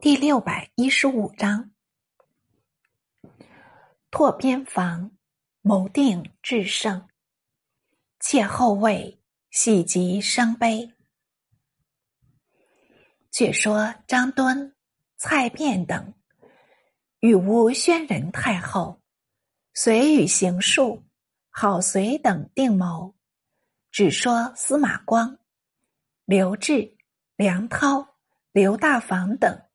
第六百一十五章：拓边防，谋定制胜。切后位，喜极生悲。却说张敦、蔡卞等与吴宣仁太后，遂与邢术、郝遂等定谋，只说司马光、刘志、梁涛、刘大房等。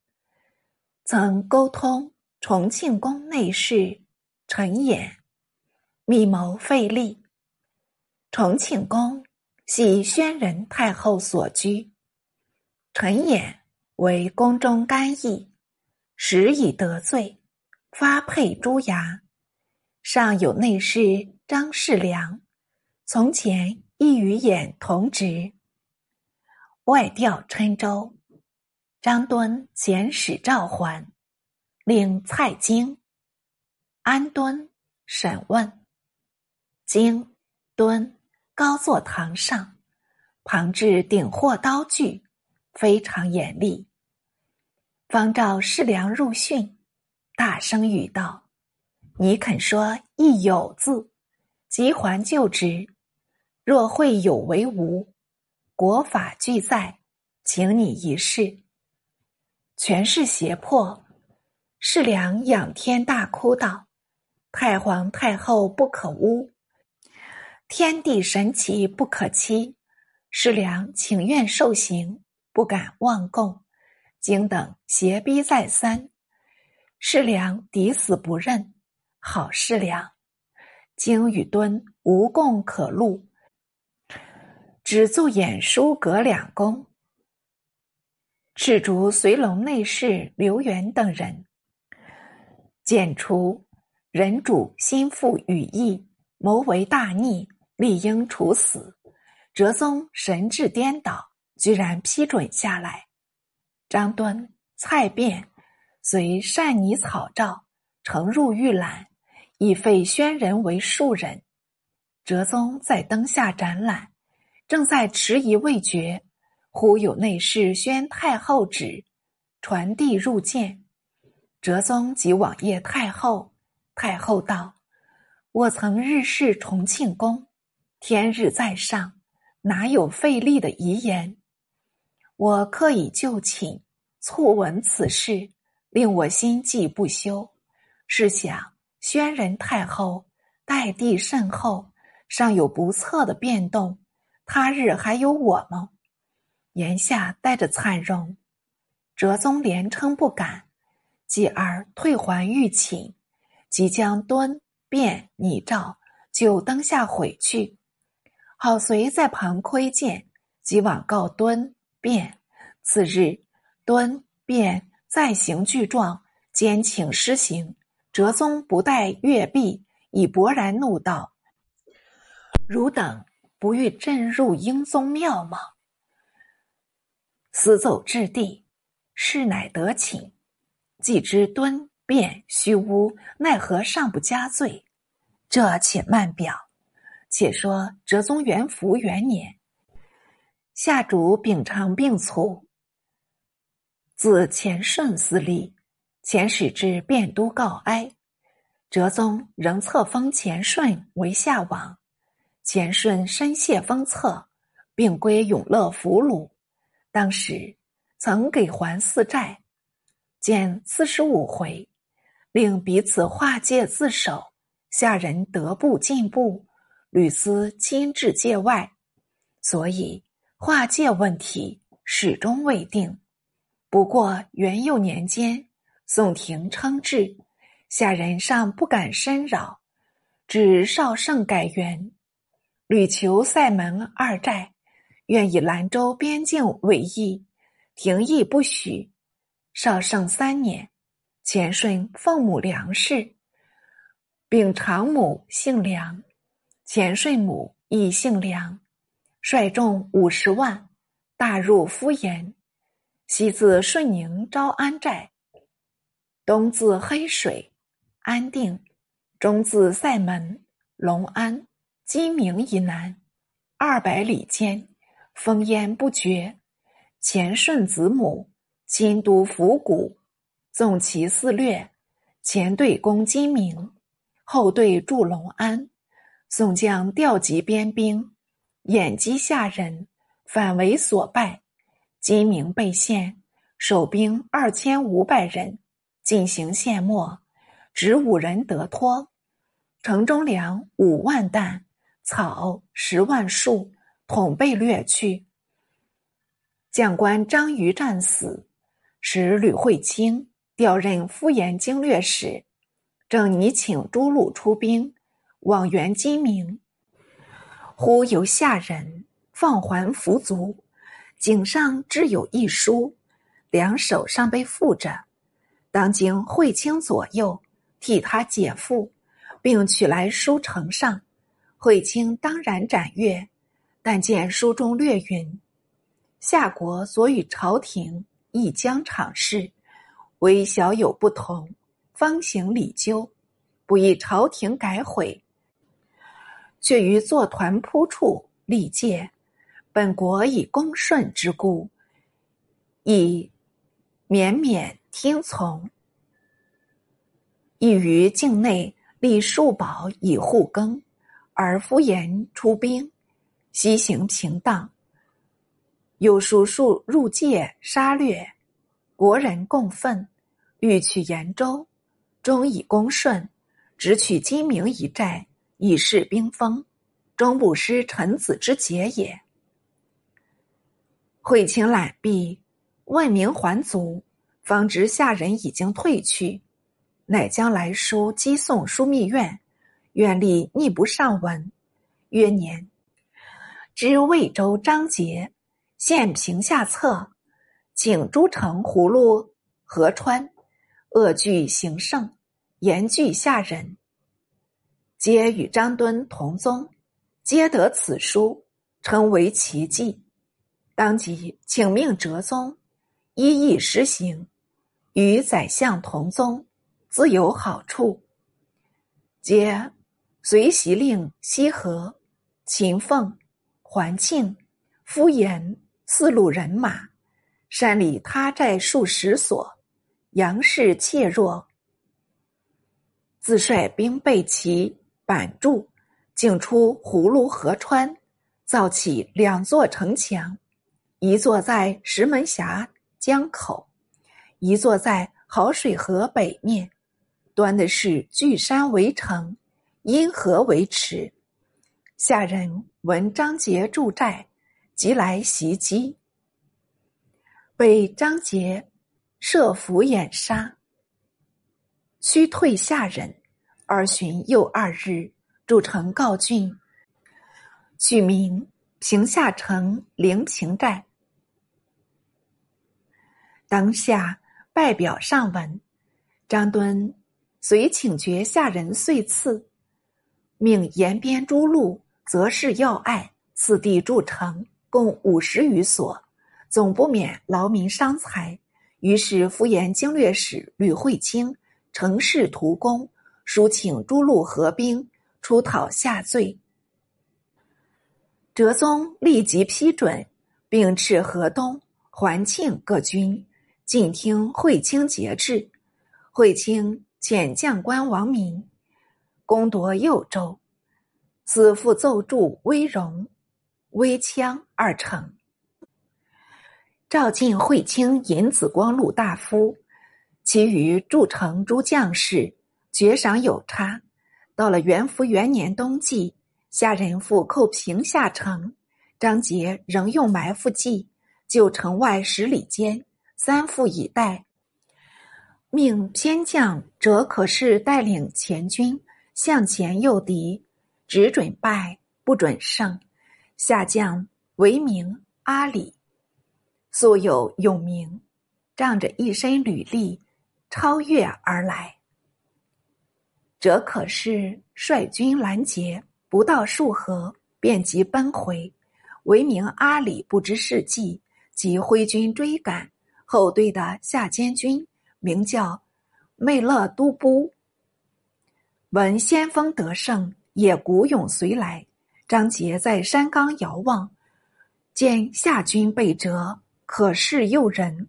曾沟通重庆宫内侍陈演，密谋废立。重庆宫系宣仁太后所居，陈演为宫中干役，时已得罪，发配朱衙。上有内侍张世良，从前亦与衍同职，外调郴州。张敦遣使召还，令蔡京、安敦审问。京、敦高坐堂上，旁置鼎货刀具，非常严厉。方召世良入训，大声语道：“你肯说一有字，即还就职；若会有为无，国法俱在，请你一试。”全是胁迫，世良仰天大哭道：“太皇太后不可污，天地神奇不可欺。世良情愿受刑，不敢妄供。经等胁逼再三，世良抵死不认。好世良，经与敦无供可录，只做演书阁两宫。”赤竹随龙内侍刘元等人，剪除人主心腹羽翼，谋为大逆，理应处死。哲宗神志颠倒，居然批准下来。张敦、蔡卞随善拟草诏，呈入御览，以废宣仁为庶人。哲宗在灯下展览，正在迟疑未决。忽有内侍宣太后旨，传递入见。哲宗即往谒太后。太后道：“我曾日侍重庆宫，天日在上，哪有废立的遗言？我刻以就寝，促闻此事，令我心悸不休。试想，宣仁太后待帝甚厚，尚有不测的变动，他日还有我吗？”言下带着惨容，哲宗连称不敢，继而退还御寝，即将敦、便拟诏就灯下毁去。好随在旁窥见，即往告敦、便。次日，敦、便再行具状，兼请施行。哲宗不待阅毕，已勃然怒道：“汝等不欲朕入英宗庙吗？”死走至地，事乃得请。既知敦便虚诬，奈何尚不加罪？这且慢表。且说哲宗元符元年，下主秉常病卒，自钱顺司立，遣使至汴都告哀。哲宗仍册封钱顺为夏王，钱顺深谢封册，并归永乐俘虏。当时曾给还四债，减四十五回，令彼此划界自首。下人得步进步，屡思亲至界外，所以划界问题始终未定。不过元佑年间，宋廷称制，下人尚不敢深扰，只少圣改元，屡求塞门二寨。愿以兰州边境为义，廷议不许。绍圣三年，钱顺奉母梁氏，秉长母姓梁，钱顺母亦姓梁，率众五十万，大入敷延。西自顺宁招安寨，东自黑水安定，中自塞门隆安鸡鸣以南，二百里间。烽烟不绝，前顺子母新都府谷，纵其肆掠，前队攻金明，后队驻隆安。宋将调集边兵，掩击下人，反为所败。金明被陷，守兵二千五百人进行陷没，只五人得脱。城中粮五万担，草十万束，统被掠去。将官张瑜战死，使吕惠卿调任敷衍经略使，正拟请诸路出兵。往援金明，忽有下人放还俘卒，颈上只有一书，两手上被缚着。当经惠卿左右替他解缚，并取来书呈上。惠卿当然斩阅，但见书中略云：“夏国所与朝廷亦将场事，唯小有不同，方行礼究，不以朝廷改悔。”却于坐团铺处立戒，本国以恭顺之故，以绵绵听从。亦于境内立数宝以护耕，而敷衍出兵，西行平荡。有叔数入界杀掠，国人共愤，欲取延州，终以恭顺，只取金明一寨。以示兵锋，终不失臣子之节也。会卿览毕，问明还族，方知下人已经退去，乃将来书寄送枢密院，院吏逆不上文。曰年，知魏州张杰现平下策，请诸城葫芦河川，恶惧行胜，严拒下人。皆与张敦同宗，皆得此书，称为奇迹。当即请命哲宗一意实行，与宰相同宗，自有好处。皆随袭令西河、秦凤、环庆、敷衍四路人马，山里他寨数十所，杨氏怯弱，自率兵备齐。板住，竟出葫芦河川，造起两座城墙，一座在石门峡江口，一座在好水河北面，端的是巨山围城，因河为池。下人闻张杰驻寨，即来袭击，被张杰设伏掩杀，须退下人。二旬又二日，筑城告郡，取名平下城灵平寨。当下拜表上文，张敦遂请决下人遂赐，命延边诸路择是要隘，次第筑城，共五十余所，总不免劳民伤财。于是敷衍经略使吕惠卿乘势图功。书请诸路合兵出讨下罪，哲宗立即批准，并斥河东、环庆各军尽听惠卿节制。惠卿遣将官王明攻夺右州，子父奏筑威荣、威羌二城。召进惠卿引子光禄大夫，其余筑城诸将士。爵赏有差，到了元符元年冬季，下人复寇平下城，张杰仍用埋伏计，就城外十里间，三副以待，命偏将折可是带领前军向前诱敌，只准败不准胜。下将为名阿里，素有勇名，仗着一身履历，超越而来。则可是率军拦截，不到数合，便即奔回。为名阿里不知事迹，即挥军追赶。后队的下监军名叫魅勒都布，闻先锋得胜，也鼓勇随来。张杰在山冈遥望，见夏军被折，可是诱人，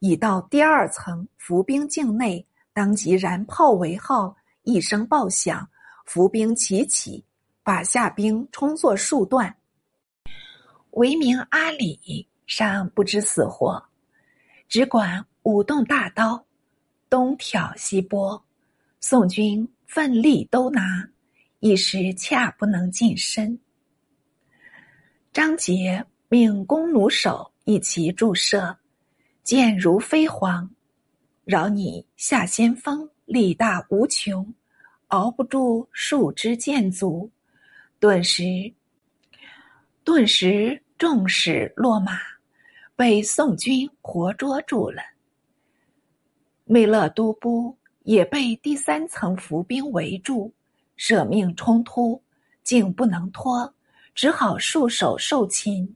已到第二层伏兵境内，当即燃炮为号，一声爆响，伏兵齐起，把夏兵冲作数段。为名阿里尚不知死活，只管舞动大刀，东挑西拨。宋军奋力都拿，一时恰不能近身。张杰命弓弩手一齐注射，箭如飞蝗。饶你下先锋，力大无穷，熬不住数支箭足。顿时，顿时。众使落马，被宋军活捉住了。梅勒都督也被第三层伏兵围住，舍命冲突，竟不能拖，只好束手受擒。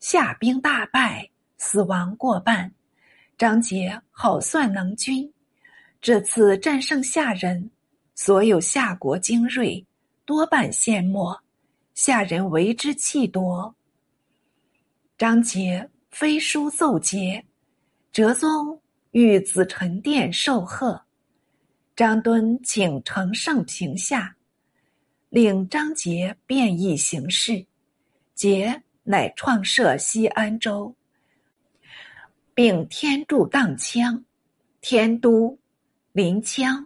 夏兵大败，死亡过半。张杰好算能军，这次战胜夏人，所有夏国精锐多半陷没，夏人为之气夺。张杰飞书奏捷，哲宗御紫宸殿受贺。张敦请承圣平下，令张杰变易行事。杰乃创设西安州，并天柱荡羌、天都、临羌、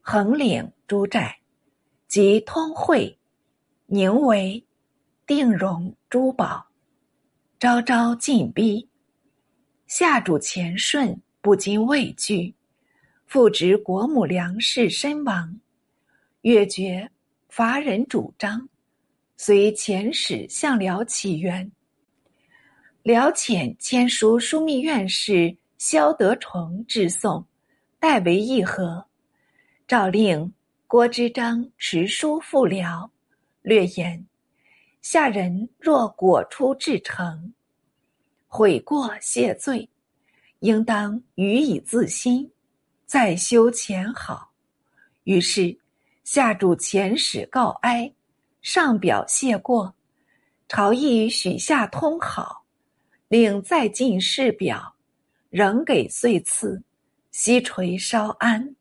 横岭诸寨，及通惠、宁为、定荣珠宝。朝朝进逼，下主前顺不禁畏惧，复执国母梁氏身亡，越觉伐人主张，随遣使向辽起源。辽遣签书枢密院士萧德崇致送，代为议和。诏令郭之章持书赴辽，略言。下人若果出至诚，悔过谢罪，应当予以自新，再修前好。于是下主遣使告哀，上表谢过，朝议许下通好，令再进士表，仍给岁赐，西垂稍安。